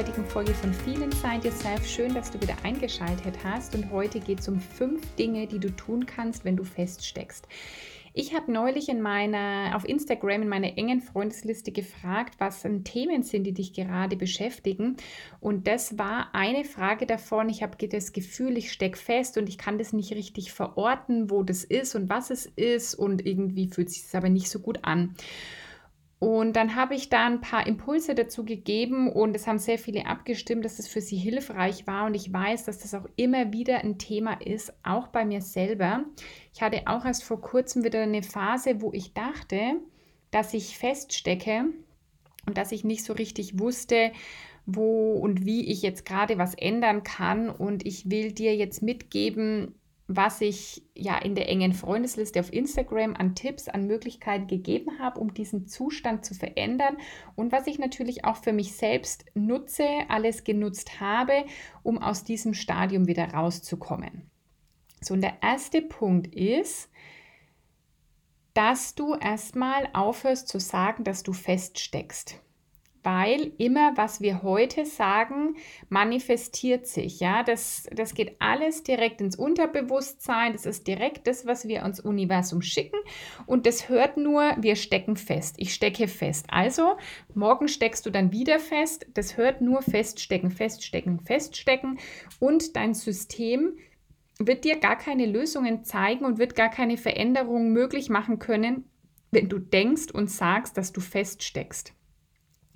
Heutigen Folge von Feel Inside Yourself. Schön, dass du wieder eingeschaltet hast. Und heute geht es um fünf Dinge, die du tun kannst, wenn du feststeckst. Ich habe neulich in meiner, auf Instagram in meiner engen Freundesliste gefragt, was Themen sind, die dich gerade beschäftigen. Und das war eine Frage davon. Ich habe das Gefühl, ich stecke fest und ich kann das nicht richtig verorten, wo das ist und was es ist. Und irgendwie fühlt sich das aber nicht so gut an. Und dann habe ich da ein paar Impulse dazu gegeben und es haben sehr viele abgestimmt, dass es für sie hilfreich war. Und ich weiß, dass das auch immer wieder ein Thema ist, auch bei mir selber. Ich hatte auch erst vor kurzem wieder eine Phase, wo ich dachte, dass ich feststecke und dass ich nicht so richtig wusste, wo und wie ich jetzt gerade was ändern kann. Und ich will dir jetzt mitgeben, was ich ja in der engen Freundesliste auf Instagram an Tipps, an Möglichkeiten gegeben habe, um diesen Zustand zu verändern und was ich natürlich auch für mich selbst nutze, alles genutzt habe, um aus diesem Stadium wieder rauszukommen. So, und der erste Punkt ist, dass du erstmal aufhörst zu sagen, dass du feststeckst weil immer, was wir heute sagen, manifestiert sich. Ja, das, das geht alles direkt ins Unterbewusstsein. Das ist direkt das, was wir ans Universum schicken. Und das hört nur, wir stecken fest. Ich stecke fest. Also, morgen steckst du dann wieder fest. Das hört nur feststecken, feststecken, feststecken. Und dein System wird dir gar keine Lösungen zeigen und wird gar keine Veränderungen möglich machen können, wenn du denkst und sagst, dass du feststeckst.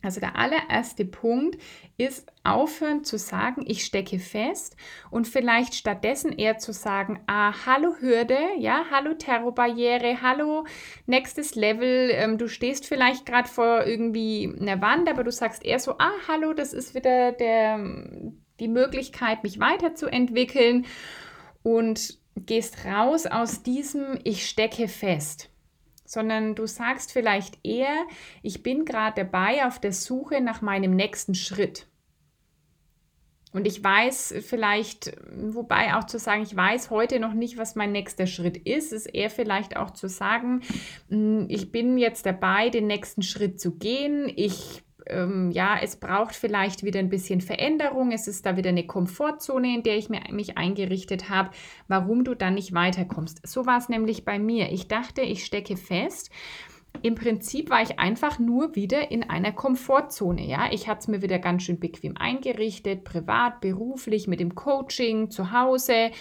Also der allererste Punkt ist aufhören zu sagen, ich stecke fest und vielleicht stattdessen eher zu sagen, ah, hallo Hürde, ja, hallo Terrorbarriere, hallo nächstes Level. Ähm, du stehst vielleicht gerade vor irgendwie einer Wand, aber du sagst eher so, ah, hallo, das ist wieder der, die Möglichkeit, mich weiterzuentwickeln und gehst raus aus diesem, ich stecke fest sondern du sagst vielleicht eher, ich bin gerade dabei auf der Suche nach meinem nächsten Schritt. Und ich weiß vielleicht, wobei auch zu sagen, ich weiß heute noch nicht, was mein nächster Schritt ist, ist eher vielleicht auch zu sagen, hm, ich bin jetzt dabei, den nächsten Schritt zu gehen. Ich ähm, ja, es braucht vielleicht wieder ein bisschen Veränderung. Es ist da wieder eine Komfortzone, in der ich mir, mich eingerichtet habe, warum du dann nicht weiterkommst. So war es nämlich bei mir. Ich dachte, ich stecke fest. Im Prinzip war ich einfach nur wieder in einer Komfortzone. Ja, ich hatte es mir wieder ganz schön bequem eingerichtet, privat, beruflich, mit dem Coaching, zu Hause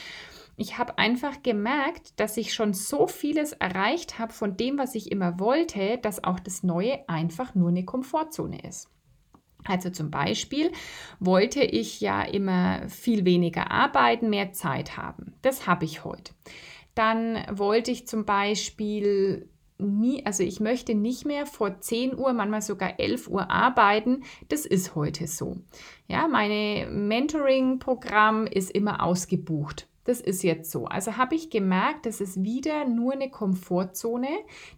ich habe einfach gemerkt, dass ich schon so vieles erreicht habe von dem, was ich immer wollte, dass auch das Neue einfach nur eine Komfortzone ist. Also zum Beispiel wollte ich ja immer viel weniger arbeiten, mehr Zeit haben. Das habe ich heute. Dann wollte ich zum Beispiel nie, also ich möchte nicht mehr vor 10 Uhr, manchmal sogar 11 Uhr arbeiten. Das ist heute so. Ja, meine Mentoring-Programm ist immer ausgebucht. Das ist jetzt so. Also habe ich gemerkt, das ist wieder nur eine Komfortzone,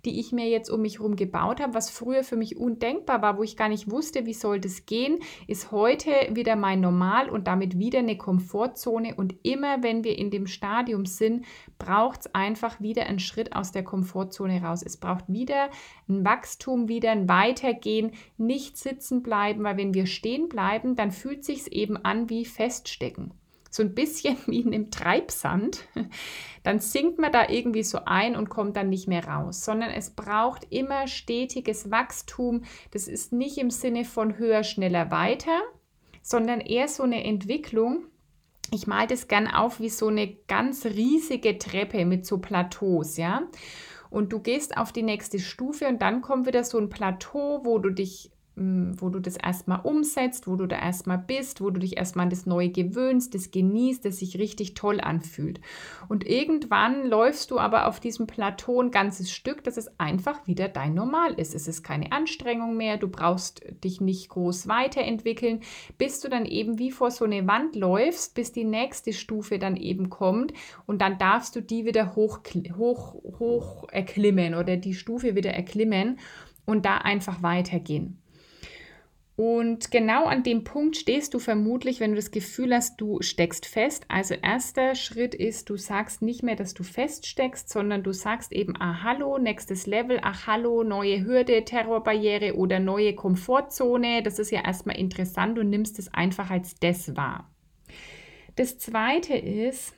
die ich mir jetzt um mich herum gebaut habe, was früher für mich undenkbar war, wo ich gar nicht wusste, wie soll das gehen, ist heute wieder mein Normal und damit wieder eine Komfortzone. Und immer wenn wir in dem Stadium sind, braucht es einfach wieder einen Schritt aus der Komfortzone raus. Es braucht wieder ein Wachstum, wieder ein Weitergehen, nicht sitzen bleiben, weil wenn wir stehen bleiben, dann fühlt sich eben an wie Feststecken so ein bisschen wie in einem Treibsand, dann sinkt man da irgendwie so ein und kommt dann nicht mehr raus, sondern es braucht immer stetiges Wachstum. Das ist nicht im Sinne von höher, schneller, weiter, sondern eher so eine Entwicklung. Ich male das gern auf wie so eine ganz riesige Treppe mit so Plateaus, ja. Und du gehst auf die nächste Stufe und dann kommt wieder so ein Plateau, wo du dich wo du das erstmal umsetzt, wo du da erstmal bist, wo du dich erstmal an das Neue gewöhnst, das genießt, das sich richtig toll anfühlt. Und irgendwann läufst du aber auf diesem Plateau ein ganzes Stück, dass es einfach wieder dein Normal ist. Es ist keine Anstrengung mehr, du brauchst dich nicht groß weiterentwickeln, bis du dann eben wie vor so eine Wand läufst, bis die nächste Stufe dann eben kommt und dann darfst du die wieder hoch, hoch, hoch erklimmen oder die Stufe wieder erklimmen und da einfach weitergehen. Und genau an dem Punkt stehst du vermutlich, wenn du das Gefühl hast, du steckst fest. Also erster Schritt ist, du sagst nicht mehr, dass du feststeckst, sondern du sagst eben, ah hallo, nächstes Level, ach hallo, neue Hürde, Terrorbarriere oder neue Komfortzone. Das ist ja erstmal interessant und nimmst es einfach als das wahr. Das zweite ist,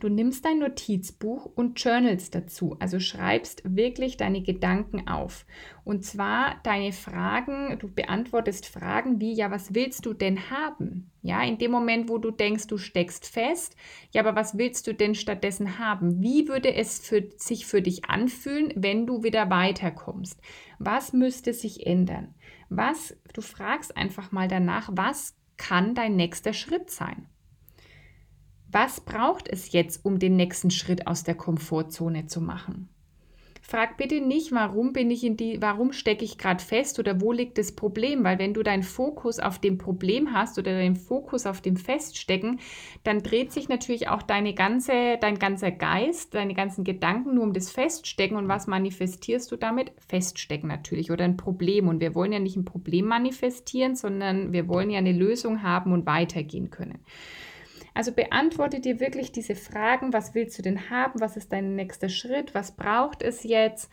Du nimmst dein Notizbuch und journalst dazu, also schreibst wirklich deine Gedanken auf. Und zwar deine Fragen, du beantwortest Fragen wie, ja, was willst du denn haben? Ja, in dem Moment, wo du denkst, du steckst fest, ja, aber was willst du denn stattdessen haben? Wie würde es für, sich für dich anfühlen, wenn du wieder weiterkommst? Was müsste sich ändern? Was, du fragst einfach mal danach, was kann dein nächster Schritt sein? Was braucht es jetzt, um den nächsten Schritt aus der Komfortzone zu machen? Frag bitte nicht, warum bin ich in die, warum stecke ich gerade fest oder wo liegt das Problem, weil wenn du deinen Fokus auf dem Problem hast oder deinen Fokus auf dem Feststecken, dann dreht sich natürlich auch deine ganze, dein ganzer Geist, deine ganzen Gedanken nur um das Feststecken und was manifestierst du damit? Feststecken natürlich oder ein Problem und wir wollen ja nicht ein Problem manifestieren, sondern wir wollen ja eine Lösung haben und weitergehen können. Also beantworte dir wirklich diese Fragen, was willst du denn haben, was ist dein nächster Schritt, was braucht es jetzt,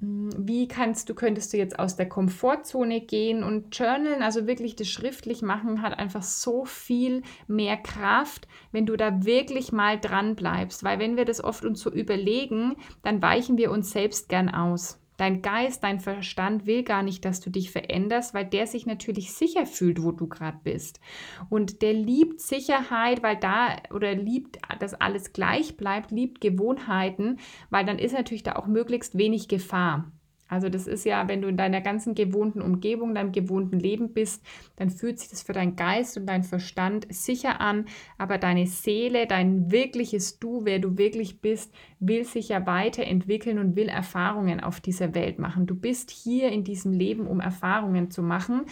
hm, wie kannst du, könntest du jetzt aus der Komfortzone gehen und journalen, also wirklich das schriftlich machen, hat einfach so viel mehr Kraft, wenn du da wirklich mal dran bleibst, weil wenn wir das oft uns so überlegen, dann weichen wir uns selbst gern aus. Dein Geist, dein Verstand will gar nicht, dass du dich veränderst, weil der sich natürlich sicher fühlt, wo du gerade bist. Und der liebt Sicherheit, weil da oder liebt, dass alles gleich bleibt, liebt Gewohnheiten, weil dann ist natürlich da auch möglichst wenig Gefahr. Also das ist ja, wenn du in deiner ganzen gewohnten Umgebung, deinem gewohnten Leben bist, dann fühlt sich das für deinen Geist und deinen Verstand sicher an, aber deine Seele, dein wirkliches Du, wer du wirklich bist, will sich ja weiterentwickeln und will Erfahrungen auf dieser Welt machen. Du bist hier in diesem Leben, um Erfahrungen zu machen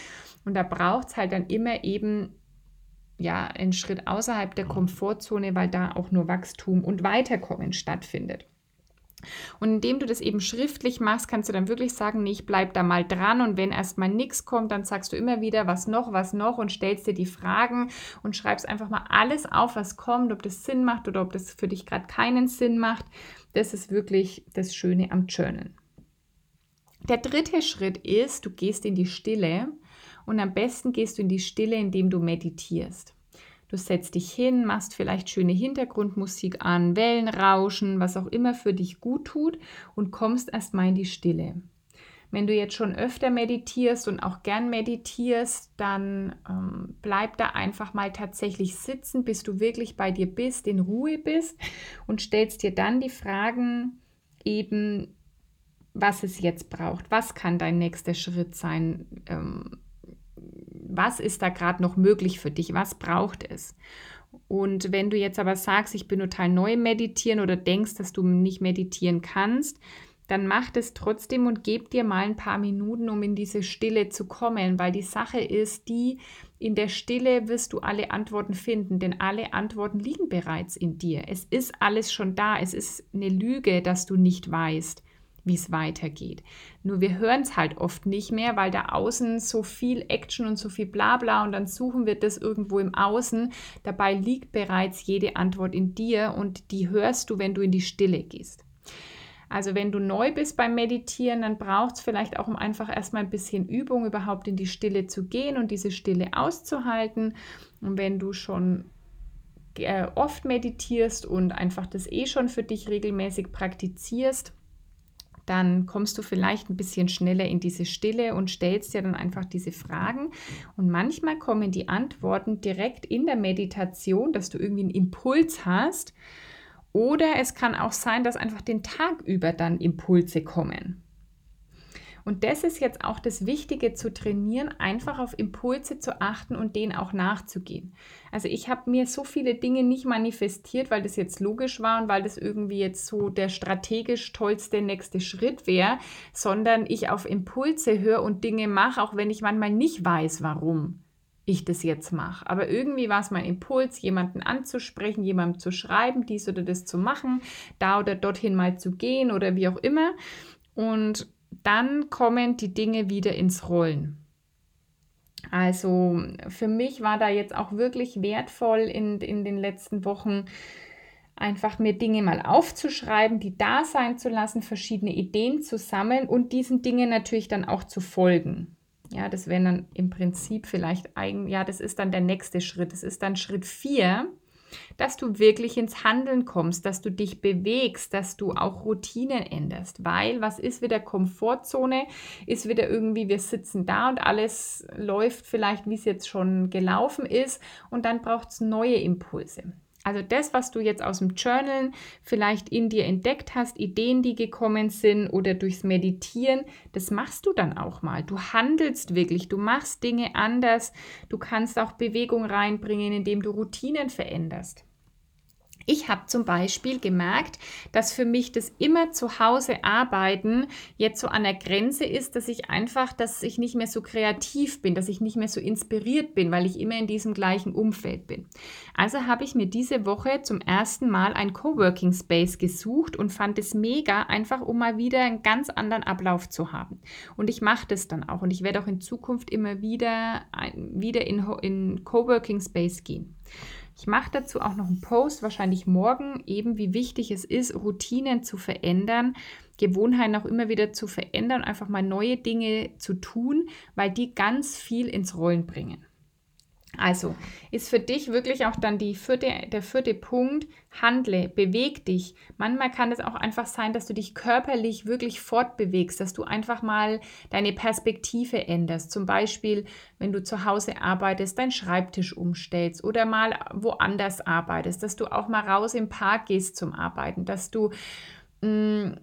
und da braucht es halt dann immer eben ja, einen Schritt außerhalb der Komfortzone, weil da auch nur Wachstum und Weiterkommen stattfindet. Und indem du das eben schriftlich machst, kannst du dann wirklich sagen, nee, ich bleib da mal dran und wenn erstmal nichts kommt, dann sagst du immer wieder, was noch, was noch und stellst dir die Fragen und schreibst einfach mal alles auf, was kommt, ob das Sinn macht oder ob das für dich gerade keinen Sinn macht. Das ist wirklich das Schöne am Journal. Der dritte Schritt ist, du gehst in die Stille und am besten gehst du in die Stille, indem du meditierst. Du setzt dich hin, machst vielleicht schöne Hintergrundmusik an, Wellenrauschen, was auch immer für dich gut tut und kommst erstmal in die Stille. Wenn du jetzt schon öfter meditierst und auch gern meditierst, dann ähm, bleib da einfach mal tatsächlich sitzen, bis du wirklich bei dir bist, in Ruhe bist und stellst dir dann die Fragen eben, was es jetzt braucht. Was kann dein nächster Schritt sein? Ähm, was ist da gerade noch möglich für dich? Was braucht es? Und wenn du jetzt aber sagst, ich bin total neu im Meditieren oder denkst, dass du nicht meditieren kannst, dann mach das trotzdem und gib dir mal ein paar Minuten, um in diese Stille zu kommen, weil die Sache ist die, in der Stille wirst du alle Antworten finden, denn alle Antworten liegen bereits in dir. Es ist alles schon da. Es ist eine Lüge, dass du nicht weißt wie es weitergeht. Nur wir hören es halt oft nicht mehr, weil da außen so viel Action und so viel Blabla und dann suchen wir das irgendwo im Außen. Dabei liegt bereits jede Antwort in dir und die hörst du, wenn du in die Stille gehst. Also wenn du neu bist beim Meditieren, dann braucht es vielleicht auch um einfach erstmal ein bisschen Übung, überhaupt in die Stille zu gehen und diese Stille auszuhalten. Und wenn du schon äh, oft meditierst und einfach das eh schon für dich regelmäßig praktizierst, dann kommst du vielleicht ein bisschen schneller in diese Stille und stellst dir dann einfach diese Fragen. Und manchmal kommen die Antworten direkt in der Meditation, dass du irgendwie einen Impuls hast. Oder es kann auch sein, dass einfach den Tag über dann Impulse kommen. Und das ist jetzt auch das Wichtige zu trainieren, einfach auf Impulse zu achten und denen auch nachzugehen. Also ich habe mir so viele Dinge nicht manifestiert, weil das jetzt logisch war und weil das irgendwie jetzt so der strategisch tollste nächste Schritt wäre, sondern ich auf Impulse höre und Dinge mache, auch wenn ich manchmal nicht weiß, warum ich das jetzt mache. Aber irgendwie war es mein Impuls, jemanden anzusprechen, jemandem zu schreiben, dies oder das zu machen, da oder dorthin mal zu gehen oder wie auch immer. Und dann kommen die Dinge wieder ins Rollen. Also für mich war da jetzt auch wirklich wertvoll in, in den letzten Wochen, einfach mir Dinge mal aufzuschreiben, die da sein zu lassen, verschiedene Ideen zu sammeln und diesen Dingen natürlich dann auch zu folgen. Ja, das wäre dann im Prinzip vielleicht eigen, ja, das ist dann der nächste Schritt. Das ist dann Schritt 4, dass du wirklich ins Handeln kommst, dass du dich bewegst, dass du auch Routinen änderst. Weil was ist wieder Komfortzone? Ist wieder irgendwie, wir sitzen da und alles läuft vielleicht, wie es jetzt schon gelaufen ist und dann braucht es neue Impulse. Also das, was du jetzt aus dem Journal vielleicht in dir entdeckt hast, Ideen, die gekommen sind oder durchs Meditieren, das machst du dann auch mal. Du handelst wirklich, du machst Dinge anders, du kannst auch Bewegung reinbringen, indem du Routinen veränderst. Ich habe zum Beispiel gemerkt, dass für mich das immer zu Hause arbeiten jetzt so an der Grenze ist, dass ich einfach, dass ich nicht mehr so kreativ bin, dass ich nicht mehr so inspiriert bin, weil ich immer in diesem gleichen Umfeld bin. Also habe ich mir diese Woche zum ersten Mal ein Coworking Space gesucht und fand es mega, einfach um mal wieder einen ganz anderen Ablauf zu haben. Und ich mache das dann auch und ich werde auch in Zukunft immer wieder, wieder in, in Coworking Space gehen. Ich mache dazu auch noch einen Post, wahrscheinlich morgen, eben wie wichtig es ist, Routinen zu verändern, Gewohnheiten auch immer wieder zu verändern, einfach mal neue Dinge zu tun, weil die ganz viel ins Rollen bringen. Also ist für dich wirklich auch dann vierte, der vierte Punkt, handle, beweg dich. Manchmal kann es auch einfach sein, dass du dich körperlich wirklich fortbewegst, dass du einfach mal deine Perspektive änderst. Zum Beispiel, wenn du zu Hause arbeitest, deinen Schreibtisch umstellst oder mal woanders arbeitest, dass du auch mal raus im Park gehst zum Arbeiten, dass du mh, mm,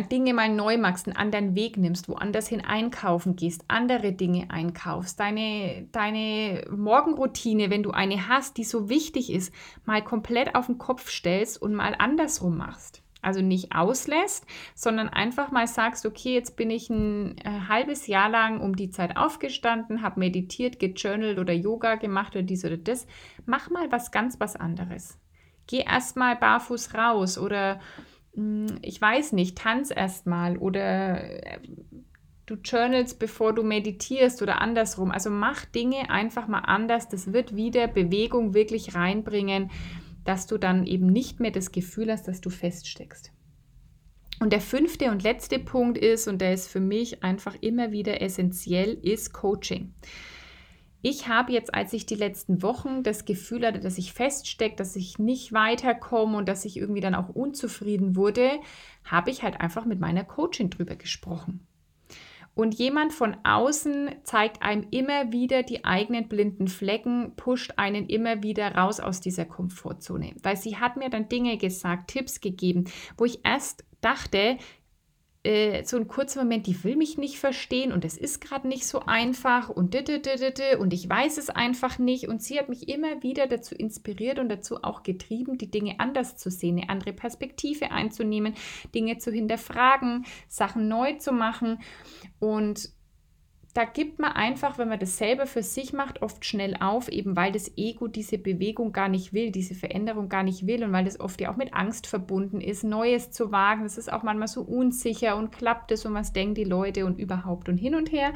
Dinge mal neu machst, einen anderen Weg nimmst, woanders hin einkaufen gehst, andere Dinge einkaufst, deine, deine Morgenroutine, wenn du eine hast, die so wichtig ist, mal komplett auf den Kopf stellst und mal andersrum machst. Also nicht auslässt, sondern einfach mal sagst, okay, jetzt bin ich ein äh, halbes Jahr lang um die Zeit aufgestanden, habe meditiert, gejournalt oder Yoga gemacht oder dies oder das. Mach mal was ganz was anderes. Geh erstmal barfuß raus oder ich weiß nicht, tanz erstmal oder äh, du journalst, bevor du meditierst oder andersrum. Also mach Dinge einfach mal anders. Das wird wieder Bewegung wirklich reinbringen, dass du dann eben nicht mehr das Gefühl hast, dass du feststeckst. Und der fünfte und letzte Punkt ist, und der ist für mich einfach immer wieder essentiell, ist Coaching. Ich habe jetzt, als ich die letzten Wochen das Gefühl hatte, dass ich feststecke, dass ich nicht weiterkomme und dass ich irgendwie dann auch unzufrieden wurde, habe ich halt einfach mit meiner Coachin drüber gesprochen. Und jemand von außen zeigt einem immer wieder die eigenen blinden Flecken, pusht einen immer wieder raus aus dieser Komfortzone. Weil sie hat mir dann Dinge gesagt, Tipps gegeben, wo ich erst dachte, äh, so ein kurzer Moment, die will mich nicht verstehen und es ist gerade nicht so einfach und und ich weiß es einfach nicht. Und sie hat mich immer wieder dazu inspiriert und dazu auch getrieben, die Dinge anders zu sehen, eine andere Perspektive einzunehmen, Dinge zu hinterfragen, Sachen neu zu machen. Und da gibt man einfach, wenn man das selber für sich macht, oft schnell auf, eben weil das Ego diese Bewegung gar nicht will, diese Veränderung gar nicht will und weil das oft ja auch mit Angst verbunden ist, Neues zu wagen. Das ist auch manchmal so unsicher und klappt es und was denken die Leute und überhaupt und hin und her.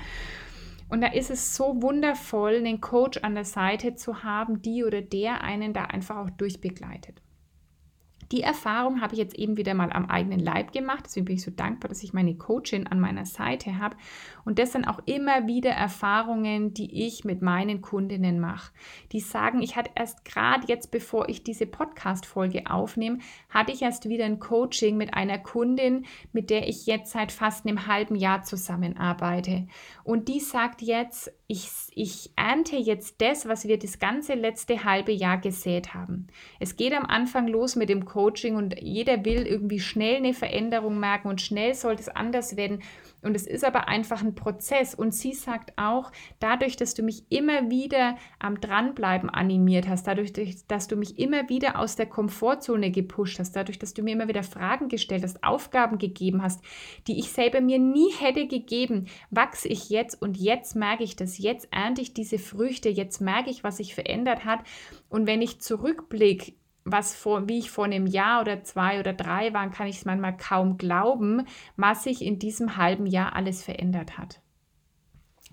Und da ist es so wundervoll, einen Coach an der Seite zu haben, die oder der einen da einfach auch durchbegleitet. Die Erfahrung habe ich jetzt eben wieder mal am eigenen Leib gemacht. Deswegen bin ich so dankbar, dass ich meine Coachin an meiner Seite habe. Und das sind auch immer wieder Erfahrungen, die ich mit meinen Kundinnen mache. Die sagen, ich hatte erst gerade jetzt, bevor ich diese Podcast-Folge aufnehme, hatte ich erst wieder ein Coaching mit einer Kundin, mit der ich jetzt seit fast einem halben Jahr zusammenarbeite. Und die sagt jetzt, ich, ich ernte jetzt das, was wir das ganze letzte halbe Jahr gesät haben. Es geht am Anfang los mit dem Coaching Coaching und jeder will irgendwie schnell eine Veränderung merken und schnell sollte es anders werden. Und es ist aber einfach ein Prozess. Und sie sagt auch, dadurch, dass du mich immer wieder am Dranbleiben animiert hast, dadurch, dass du mich immer wieder aus der Komfortzone gepusht hast, dadurch, dass du mir immer wieder Fragen gestellt hast, Aufgaben gegeben hast, die ich selber mir nie hätte gegeben, wachse ich jetzt und jetzt merke ich das, jetzt ernte ich diese Früchte, jetzt merke ich, was sich verändert hat. Und wenn ich zurückblicke, was vor, wie ich vor einem Jahr oder zwei oder drei war, kann ich es manchmal kaum glauben, was sich in diesem halben Jahr alles verändert hat.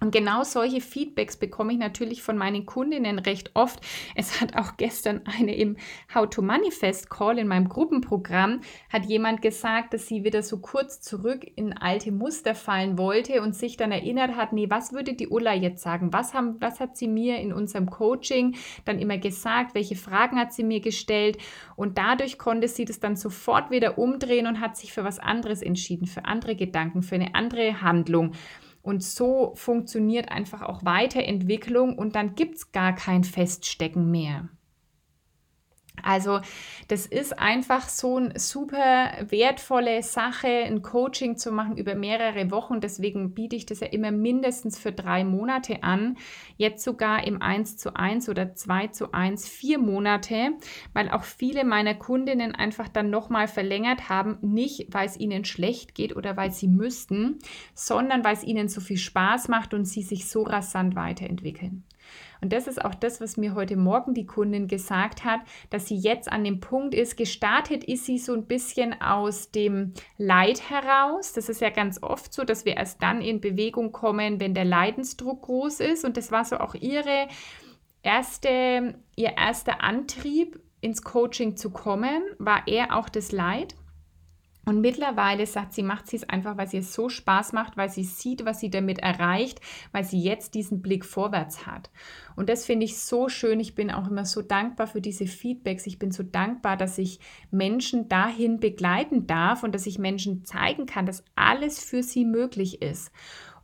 Und genau solche Feedbacks bekomme ich natürlich von meinen Kundinnen recht oft. Es hat auch gestern eine im How to Manifest Call in meinem Gruppenprogramm, hat jemand gesagt, dass sie wieder so kurz zurück in alte Muster fallen wollte und sich dann erinnert hat, nee, was würde die Ulla jetzt sagen? Was, haben, was hat sie mir in unserem Coaching dann immer gesagt? Welche Fragen hat sie mir gestellt? Und dadurch konnte sie das dann sofort wieder umdrehen und hat sich für was anderes entschieden, für andere Gedanken, für eine andere Handlung. Und so funktioniert einfach auch Weiterentwicklung und dann gibt es gar kein Feststecken mehr. Also das ist einfach so eine super wertvolle Sache, ein Coaching zu machen über mehrere Wochen. Deswegen biete ich das ja immer mindestens für drei Monate an. Jetzt sogar im 1 zu 1 oder 2 zu 1 vier Monate, weil auch viele meiner Kundinnen einfach dann nochmal verlängert haben. Nicht, weil es ihnen schlecht geht oder weil sie müssten, sondern weil es ihnen so viel Spaß macht und sie sich so rasant weiterentwickeln. Und das ist auch das, was mir heute Morgen die Kundin gesagt hat, dass sie jetzt an dem Punkt ist, gestartet ist sie so ein bisschen aus dem Leid heraus. Das ist ja ganz oft so, dass wir erst dann in Bewegung kommen, wenn der Leidensdruck groß ist. Und das war so auch ihre erste, ihr erster Antrieb, ins Coaching zu kommen, war eher auch das Leid. Und mittlerweile sagt sie, macht sie es einfach, weil sie es so Spaß macht, weil sie sieht, was sie damit erreicht, weil sie jetzt diesen Blick vorwärts hat. Und das finde ich so schön. Ich bin auch immer so dankbar für diese Feedbacks. Ich bin so dankbar, dass ich Menschen dahin begleiten darf und dass ich Menschen zeigen kann, dass alles für sie möglich ist.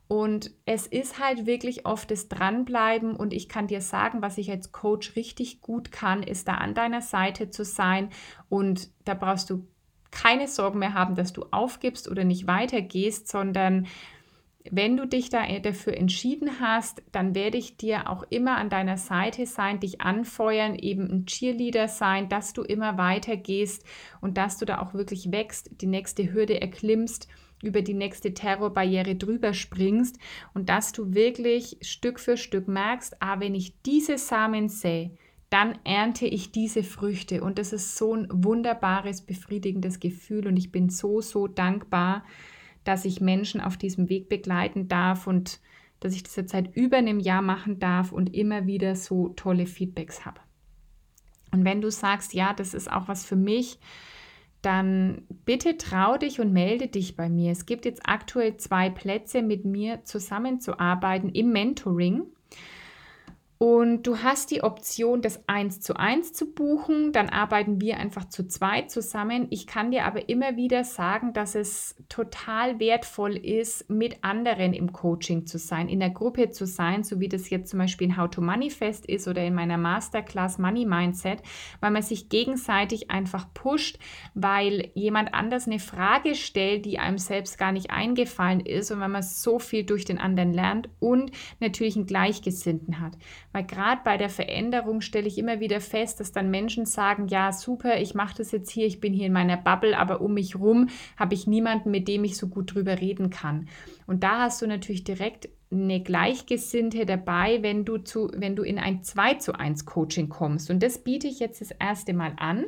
Und es ist halt wirklich oft das Dranbleiben und ich kann dir sagen, was ich als Coach richtig gut kann, ist da an deiner Seite zu sein und da brauchst du keine Sorgen mehr haben, dass du aufgibst oder nicht weitergehst, sondern wenn du dich da dafür entschieden hast, dann werde ich dir auch immer an deiner Seite sein, dich anfeuern, eben ein Cheerleader sein, dass du immer weitergehst und dass du da auch wirklich wächst, die nächste Hürde erklimmst, über die nächste Terrorbarriere drüber springst und dass du wirklich Stück für Stück merkst, ah, wenn ich diese Samen sähe, dann ernte ich diese Früchte. Und das ist so ein wunderbares, befriedigendes Gefühl. Und ich bin so, so dankbar, dass ich Menschen auf diesem Weg begleiten darf und dass ich das jetzt seit über einem Jahr machen darf und immer wieder so tolle Feedbacks habe. Und wenn du sagst, ja, das ist auch was für mich, dann bitte trau dich und melde dich bei mir. Es gibt jetzt aktuell zwei Plätze, mit mir zusammenzuarbeiten im Mentoring. Und du hast die Option, das eins zu eins zu buchen. Dann arbeiten wir einfach zu zweit zusammen. Ich kann dir aber immer wieder sagen, dass es total wertvoll ist, mit anderen im Coaching zu sein, in der Gruppe zu sein, so wie das jetzt zum Beispiel in How to Manifest ist oder in meiner Masterclass Money Mindset, weil man sich gegenseitig einfach pusht, weil jemand anders eine Frage stellt, die einem selbst gar nicht eingefallen ist und weil man so viel durch den anderen lernt und natürlich einen Gleichgesinnten hat. Weil gerade bei der Veränderung stelle ich immer wieder fest, dass dann Menschen sagen, ja, super, ich mache das jetzt hier, ich bin hier in meiner Bubble, aber um mich rum habe ich niemanden, mit dem ich so gut drüber reden kann. Und da hast du natürlich direkt eine Gleichgesinnte dabei, wenn du, zu, wenn du in ein 2 zu 1 Coaching kommst. Und das biete ich jetzt das erste Mal an.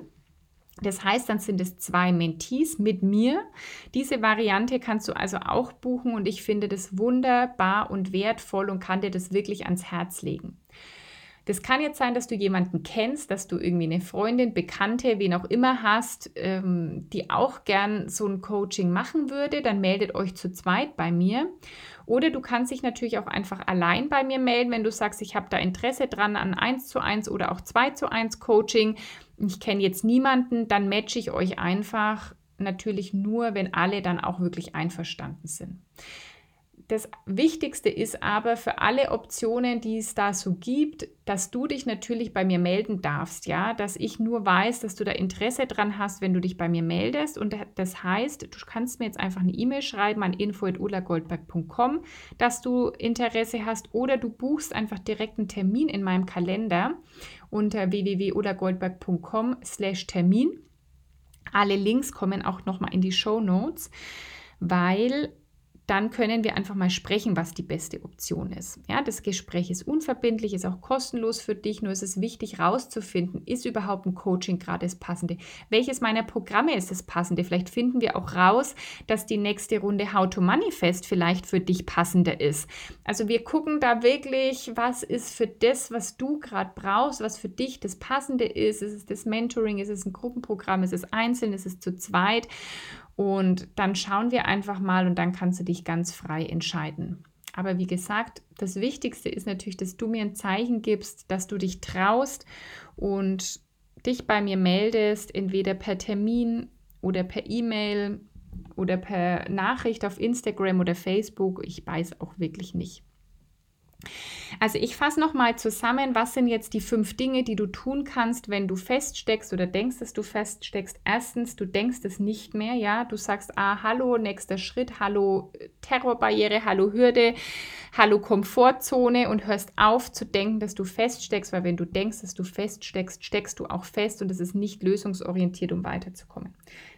Das heißt, dann sind es zwei Mentees mit mir. Diese Variante kannst du also auch buchen und ich finde das wunderbar und wertvoll und kann dir das wirklich ans Herz legen. Das kann jetzt sein, dass du jemanden kennst, dass du irgendwie eine Freundin, Bekannte, wen auch immer hast, ähm, die auch gern so ein Coaching machen würde. Dann meldet euch zu zweit bei mir. Oder du kannst dich natürlich auch einfach allein bei mir melden, wenn du sagst, ich habe da Interesse dran an 1 zu 1 oder auch 2 zu 1 Coaching. Ich kenne jetzt niemanden, dann matche ich euch einfach natürlich nur, wenn alle dann auch wirklich einverstanden sind das Wichtigste ist aber für alle Optionen, die es da so gibt, dass du dich natürlich bei mir melden darfst, ja, dass ich nur weiß, dass du da Interesse dran hast, wenn du dich bei mir meldest. Und das heißt, du kannst mir jetzt einfach eine E-Mail schreiben an info@ulagoldberg.com, dass du Interesse hast. Oder du buchst einfach direkt einen Termin in meinem Kalender unter www.ulagoldberg.com/termin. Alle Links kommen auch nochmal in die Show Notes, weil dann können wir einfach mal sprechen, was die beste Option ist. Ja, das Gespräch ist unverbindlich, ist auch kostenlos für dich, nur ist es wichtig herauszufinden, ist überhaupt ein Coaching gerade das passende? Welches meiner Programme ist das passende? Vielleicht finden wir auch raus, dass die nächste Runde How to Manifest vielleicht für dich passender ist. Also wir gucken da wirklich, was ist für das, was du gerade brauchst, was für dich das passende ist. Ist es das Mentoring, ist es ein Gruppenprogramm, ist es einzeln, ist es zu zweit? Und dann schauen wir einfach mal und dann kannst du dich ganz frei entscheiden. Aber wie gesagt, das Wichtigste ist natürlich, dass du mir ein Zeichen gibst, dass du dich traust und dich bei mir meldest, entweder per Termin oder per E-Mail oder per Nachricht auf Instagram oder Facebook. Ich weiß auch wirklich nicht. Also ich fasse nochmal zusammen, was sind jetzt die fünf Dinge, die du tun kannst, wenn du feststeckst oder denkst, dass du feststeckst. Erstens, du denkst es nicht mehr, ja, du sagst, ah, hallo, nächster Schritt, hallo Terrorbarriere, hallo Hürde, hallo Komfortzone und hörst auf zu denken, dass du feststeckst, weil wenn du denkst, dass du feststeckst, steckst du auch fest und es ist nicht lösungsorientiert, um weiterzukommen.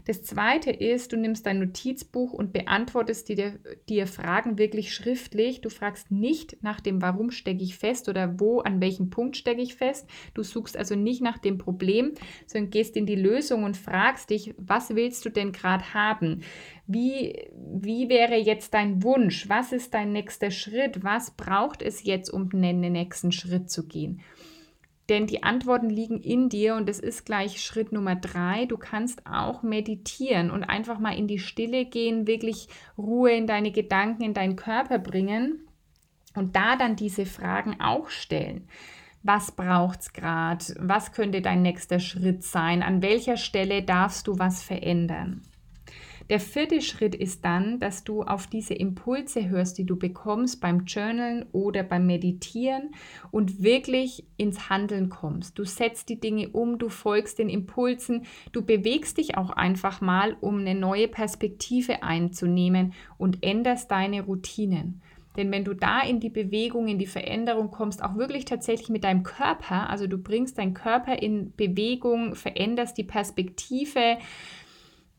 Das zweite ist, du nimmst dein Notizbuch und beantwortest dir, dir Fragen wirklich schriftlich. Du fragst nicht nach dem, warum stecke ich fest oder wo, an welchem Punkt stecke ich fest. Du suchst also nicht nach dem Problem, sondern gehst in die Lösung und fragst dich, was willst du denn gerade haben? Wie, wie wäre jetzt dein Wunsch? Was ist dein nächster Schritt? Was braucht es jetzt, um den nächsten Schritt zu gehen? Denn die Antworten liegen in dir und das ist gleich Schritt Nummer drei. Du kannst auch meditieren und einfach mal in die Stille gehen, wirklich Ruhe in deine Gedanken, in deinen Körper bringen und da dann diese Fragen auch stellen. Was braucht es gerade? Was könnte dein nächster Schritt sein? An welcher Stelle darfst du was verändern? Der vierte Schritt ist dann, dass du auf diese Impulse hörst, die du bekommst beim Journalen oder beim Meditieren und wirklich ins Handeln kommst. Du setzt die Dinge um, du folgst den Impulsen, du bewegst dich auch einfach mal, um eine neue Perspektive einzunehmen und änderst deine Routinen. Denn wenn du da in die Bewegung, in die Veränderung kommst, auch wirklich tatsächlich mit deinem Körper, also du bringst deinen Körper in Bewegung, veränderst die Perspektive,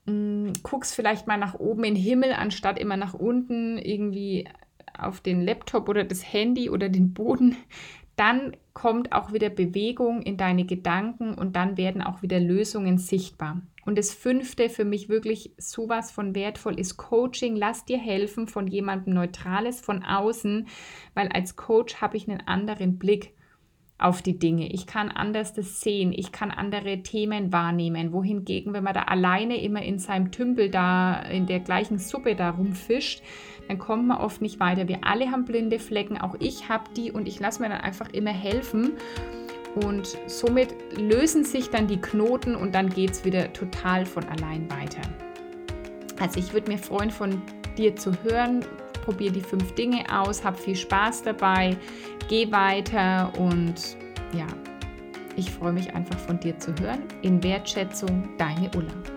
mh, mm, guckst vielleicht mal nach oben in den Himmel, anstatt immer nach unten irgendwie auf den Laptop oder das Handy oder den Boden, dann kommt auch wieder Bewegung in deine Gedanken und dann werden auch wieder Lösungen sichtbar. Und das fünfte für mich wirklich sowas von wertvoll ist Coaching. Lass dir helfen von jemandem Neutrales von außen, weil als Coach habe ich einen anderen Blick auf die Dinge. Ich kann anders das sehen. Ich kann andere Themen wahrnehmen. Wohingegen, wenn man da alleine immer in seinem Tümpel da in der gleichen Suppe da rumfischt, dann kommt man oft nicht weiter. Wir alle haben blinde Flecken. Auch ich habe die und ich lasse mir dann einfach immer helfen. Und somit lösen sich dann die Knoten und dann geht es wieder total von allein weiter. Also ich würde mir freuen, von dir zu hören, probier die fünf Dinge aus, hab viel Spaß dabei, geh weiter und ja, ich freue mich einfach von dir zu hören. In Wertschätzung, deine Ulla.